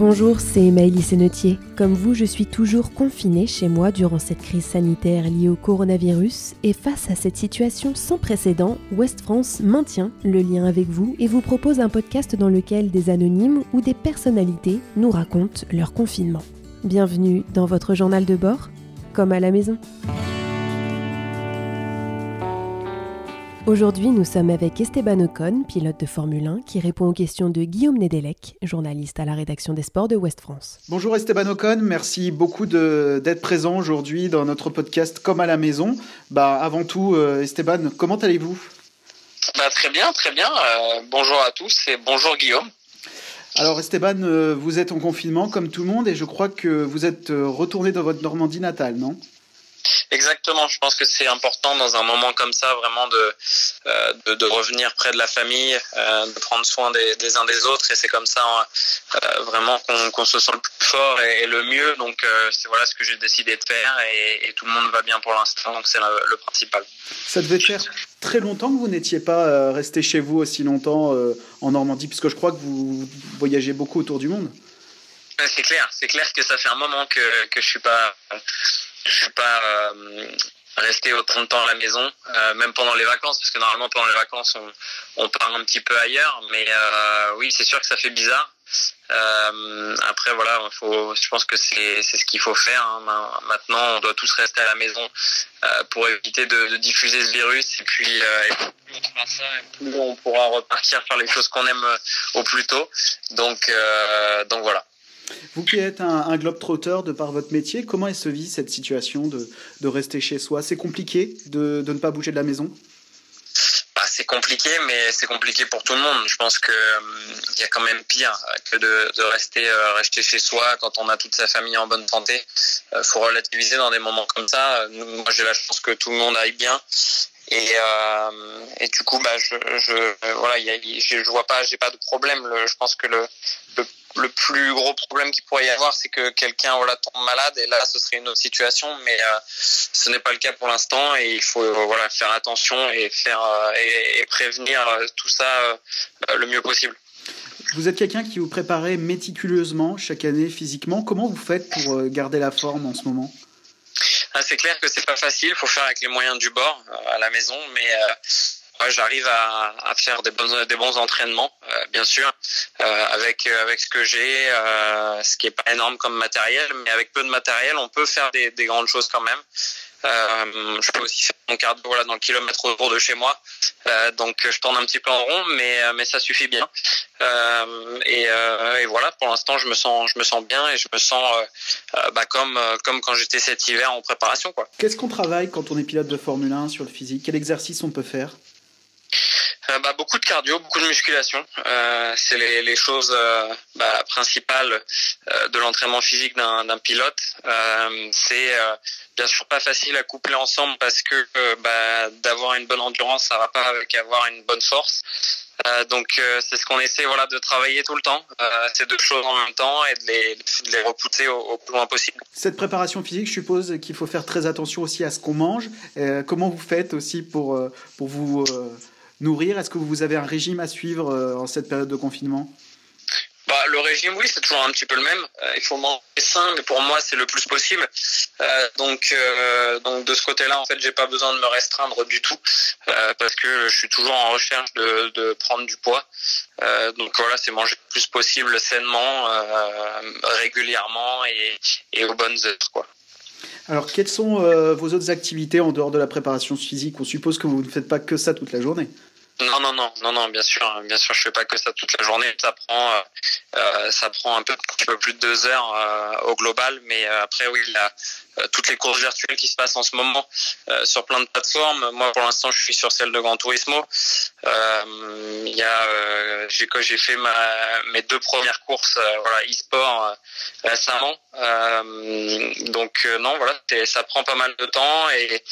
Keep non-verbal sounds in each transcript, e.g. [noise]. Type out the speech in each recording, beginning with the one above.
Bonjour, c'est Maëlys Sénetier. Comme vous, je suis toujours confinée chez moi durant cette crise sanitaire liée au coronavirus et face à cette situation sans précédent, West France maintient le lien avec vous et vous propose un podcast dans lequel des anonymes ou des personnalités nous racontent leur confinement. Bienvenue dans votre journal de bord, comme à la maison. Aujourd'hui, nous sommes avec Esteban Ocon, pilote de Formule 1, qui répond aux questions de Guillaume Nedelec, journaliste à la rédaction des sports de West France. Bonjour Esteban Ocon, merci beaucoup d'être présent aujourd'hui dans notre podcast Comme à la maison. Bah, avant tout, euh, Esteban, comment allez-vous? Bah, Très bien, très bien. Euh, bonjour à tous et bonjour Guillaume. Alors Esteban, euh, vous êtes en confinement comme tout le monde et je crois que vous êtes retourné dans votre Normandie natale, non? Exactement, je pense que c'est important dans un moment comme ça vraiment de, euh, de, de, revenir près de la famille, euh, de prendre soin des, des, uns des autres et c'est comme ça euh, vraiment qu'on se sent le plus fort et, le mieux. Donc c'est voilà ce que j'ai décidé de faire et, et, tout le monde va bien pour l'instant, donc c'est le, le, principal. Ça devait faire très longtemps que vous n'étiez pas resté chez vous aussi longtemps en Normandie, puisque je crois que vous voyagez beaucoup autour du monde. C'est clair, c'est clair que ça fait un moment que, que je suis pas je suis pas euh, resté autant de temps à la maison, euh, même pendant les vacances, parce que normalement pendant les vacances on, on part un petit peu ailleurs, mais euh, oui c'est sûr que ça fait bizarre. Euh, après voilà, faut, je pense que c'est ce qu'il faut faire. Hein. Maintenant, on doit tous rester à la maison euh, pour éviter de, de, diffuser ce virus. Et puis, euh, et plus on fera ça, et plus on pourra repartir faire les choses qu'on aime au plus tôt. Donc donc voilà. Vous qui êtes un, globe-trotter de par votre métier, comment est-ce se vit cette situation de, de rester chez soi? C'est compliqué de, de, ne pas bouger de la maison? Bah, C'est compliqué, mais c'est compliqué pour tout le monde. Je pense qu'il euh, y a quand même pire que de, de rester, euh, rester chez soi quand on a toute sa famille en bonne santé. Il euh, faut relativiser dans des moments comme ça. Moi, j'ai la chance que tout le monde aille bien. Et, euh, et du coup, bah, je, je, voilà, y je, je vois pas, j'ai pas de problème. Je pense que le, le plus gros problème qu'il pourrait y avoir, c'est que quelqu'un voilà, tombe malade et là, ce serait une autre situation, mais euh, ce n'est pas le cas pour l'instant et il faut euh, voilà, faire attention et, faire, et, prévenir tout ça le mieux possible. Vous êtes quelqu'un qui vous préparez méticuleusement chaque année physiquement. Comment vous faites pour garder la forme en ce moment? C'est clair que c'est pas facile, il faut faire avec les moyens du bord à la maison, mais ouais, j'arrive à, à, faire des bons, des bons entraînements, euh, bien sûr, euh, avec avec ce que j'ai, euh, ce qui est pas énorme comme matériel, mais avec peu de matériel, on peut faire des, des grandes choses quand même. Euh, je peux aussi faire mon cardio voilà, dans le kilomètre autour de chez moi. Euh, donc je tourne un petit peu en rond, mais, mais ça suffit bien. Euh, et, et, voilà, pour l'instant, je me sens, je me sens bien et je me sens bah, comme, comme quand j'étais cet hiver en préparation. Qu'est-ce qu'on travaille quand on est pilote de Formule 1 sur le physique? Quel exercice on peut faire? Euh, bah, beaucoup de cardio, beaucoup de musculation. Euh, c'est les, choses euh, bah, principales de l'entraînement physique d'un pilote. C'est bien sûr pas facile à coupler ensemble parce que bah, d'avoir une bonne endurance, ça va pas avec avoir une bonne force. donc c'est ce qu'on essaie voilà de travailler tout le temps, ces deux choses en même temps et de les, de les repousser au, au, plus loin possible. Cette préparation physique, je suppose qu'il faut faire très attention aussi à ce qu'on mange. comment vous faites aussi pour pour vous nourrir Est-ce que vous avez un régime à suivre euh, en cette période de confinement? Bah, le régime, oui, c'est toujours un petit peu le même. Euh, il faut manger sain, mais pour moi, c'est le plus possible. Euh, donc, euh, donc de ce côté-là, en fait, j'ai pas besoin de me restreindre du tout parce que je suis toujours en recherche de, de prendre du poids. Donc voilà, c'est manger le plus possible sainement, régulièrement et, et, aux bonnes heures, quoi. Alors, quelles sont vos autres activités en dehors de la préparation physique? On suppose que vous ne faites pas que ça toute la journée. Non, non, non, non, non, bien sûr, bien sûr, je fais pas que ça toute la journée. Ça prend, euh, euh ça prend un peu, un peu plus de deux heures euh, au global, mais après, oui, euh, toutes les courses virtuelles qui se passent en ce moment sur plein de plateformes. Moi, pour l'instant, je suis sur celle de Gran Turismo. Il y a, j'ai j'ai fait ma, mes deux premières courses, voilà, e-sport récemment. donc non, voilà, ça prend pas mal de temps et,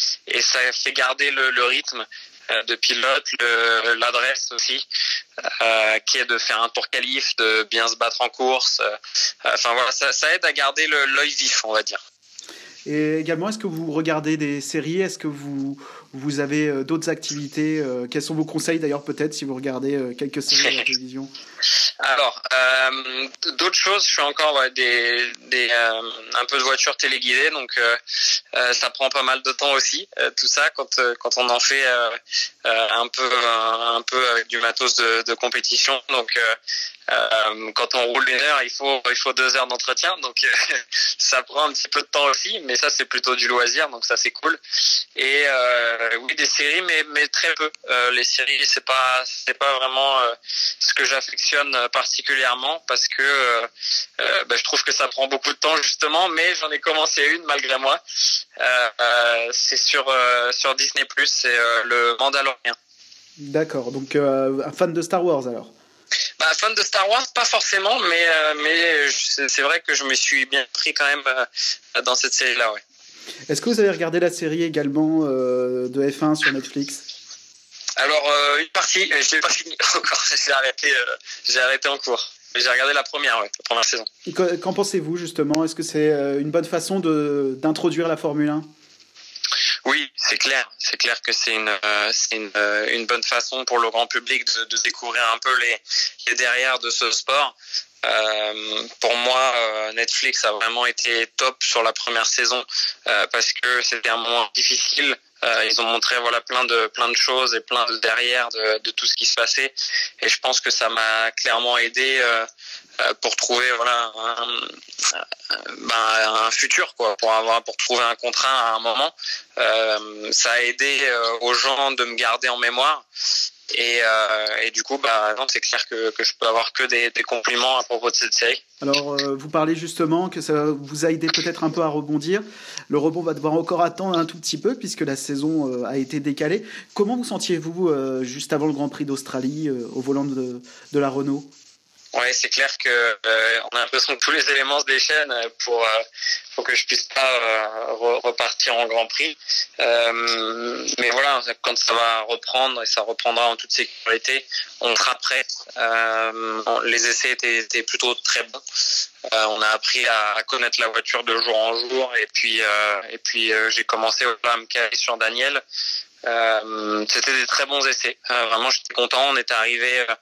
ça fait garder le, rythme de pilote, l'adresse aussi, euh, qui est de faire un tour qualif, de bien se battre en course. Euh, enfin voilà, ça, ça aide à garder l'œil vif, on va dire. Et également, est-ce que vous regardez des séries? Est-ce que vous, vous avez euh, d'autres activités Quels sont vos conseils d'ailleurs peut-être si vous regardez quelques séries à la [laughs] télévision? Alors, d'autres choses, je fais encore des, des un peu de voiture téléguidée, donc ça prend pas mal de temps aussi, tout ça, quand, quand on en fait un peu un, peu avec du matos de, de compétition. Donc euh, quand on roule une heure, il faut il faut deux heures d'entretien, donc euh, [laughs] ça prend un petit peu de temps aussi, mais ça c'est plutôt du loisir, donc ça c'est cool. Et euh, oui, des séries, mais mais très peu. Euh, les séries, c'est pas c'est pas vraiment euh, ce que j'affectionne particulièrement parce que bah, je trouve que ça prend beaucoup de temps justement, mais j'en ai commencé une malgré moi. c'est sur sur Disney Plus, c'est le Mandalorian. D'accord, donc un fan de Star Wars alors. Bah, fan de Star Wars, pas forcément, mais, euh, mais c'est vrai que je me suis bien pris quand même euh, dans cette série-là. Ouais. Est-ce que vous avez regardé la série également euh, de F1 sur Netflix? Alors, une partie, je l'ai pas fini [laughs] encore, j'ai arrêté, j'ai arrêté en cours. J'ai regardé la première, ouais, la première saison. Qu'en pensez-vous justement? Est-ce que c'est une bonne façon d'introduire la Formule 1 oui, c'est clair. C'est clair que c'est une, euh, une, euh, une, bonne façon pour le grand public de, de découvrir un peu les, les derrière de ce sport. Euh, pour moi, euh, Netflix a vraiment été top sur la première saison euh, parce que c'était un moment difficile. ils ont montré voilà plein de plein de choses et plein de derrière de, de tout ce qui se passait. Et je pense que ça m'a clairement aidé euh, pour trouver voilà un, ben, un, futur quoi pour avoir pour trouver un contrat à un moment. Euh, ça a aidé euh, aux gens de me garder en mémoire. Et, euh, et du coup bah non c'est clair que, que je peux avoir que des, des compliments à propos de cette série. Alors vous parlez justement que ça vous a aidé peut-être un peu à rebondir. Le rebond va devoir encore attendre un tout petit peu puisque la saison a été décalée. Comment vous sentiez-vous juste avant le Grand Prix d'Australie au volant de, de la Renault? Ouais, c'est clair que euh, on a l'impression que tous les éléments se déchaînent pour euh, pour que je puisse pas euh, repartir en Grand Prix. Euh, mais voilà, quand ça va reprendre et ça reprendra en toute sécurité, on sera prêt. Euh, les essais étaient, plutôt très bons. on a appris à, à, connaître la voiture de jour en jour et puis et puis j'ai commencé à me caler sur Daniel. Euh, c'était des très bons essais. Euh, vraiment, j'étais content. On est arrivé euh,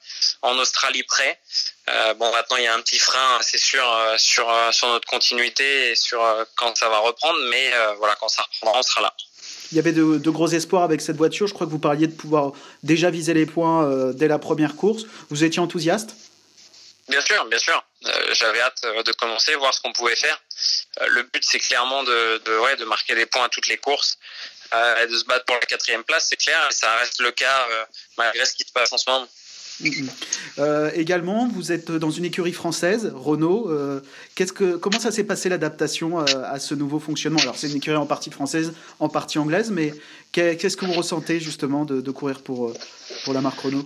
en Australie près. bon, maintenant il y a un petit frein, c'est sûr, sur sur notre continuité et sur quand ça va reprendre. Mais voilà, quand ça reprendra, on sera là. Il y avait de, de, gros espoirs avec cette voiture. Je crois que vous parliez de pouvoir déjà viser les points dès la première course. Vous étiez enthousiaste? Bien sûr, bien sûr. J'avais hâte de commencer, voir ce qu'on pouvait faire. le but, c'est clairement de, de, ouais, de marquer des points à toutes les courses euh, de se battre pour la quatrième place, c'est clair, ça reste le cas euh, malgré ce qui se passe en ce moment. Mm-hmm. Euh, également, vous êtes dans une écurie française, Renault. Euh, comment ça s'est passé l'adaptation à, ce nouveau fonctionnement? Alors, c'est une écurie en partie française, en partie anglaise, mais qu'est-ce que vous ressentez justement de, de courir pour, pour la marque Renault?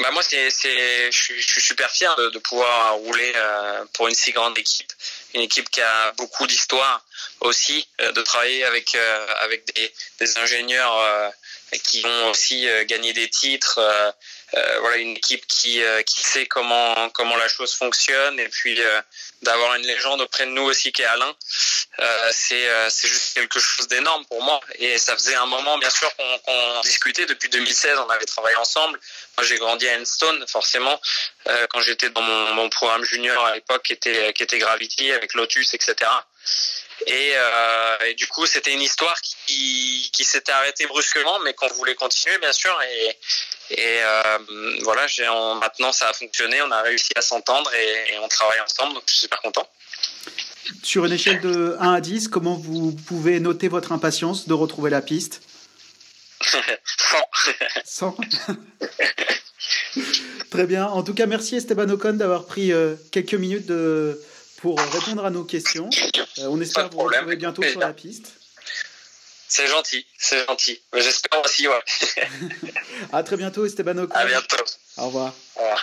Bah moi, c'est, c'est, je, suis, super fier de, de pouvoir rouler euh, pour une si grande équipe, une équipe qui a beaucoup d'histoire aussi, euh, de travailler avec euh, avec des, des ingénieurs euh, qui ont aussi euh, gagné des titres. voilà, une équipe qui qui sait comment comment la chose fonctionne et puis d'avoir une légende auprès de nous aussi qui est Alain, euh, c'est euh, juste quelque chose d'énorme pour moi. Et ça faisait un moment, bien sûr, qu'on qu discutait depuis 2016. On avait travaillé ensemble. Moi, j'ai grandi à Enstone, forcément, euh, quand j'étais dans mon, mon, programme junior à l'époque, qui était qui était Gravity avec Lotus, etc. Et, euh, et, du coup, c'était une histoire qui, qui s'était arrêtée brusquement, mais qu'on voulait continuer, bien sûr. Et, et euh, voilà, on, maintenant ça a fonctionné, on a réussi à s'entendre et, et, on travaille ensemble, donc je suis super content. Sur une échelle de 1 à 10, comment vous pouvez noter votre impatience de retrouver la piste? 100. 100 Très bien. En tout cas, merci Esteban Ocon d'avoir pris euh, quelques minutes de, pour répondre à nos questions. Euh, on espère vous retrouver bientôt sur la piste. C'est gentil, c'est gentil. J'espère aussi, ouais. [laughs] à très bientôt, Esteban Ocon. À bientôt. Au revoir. Au revoir.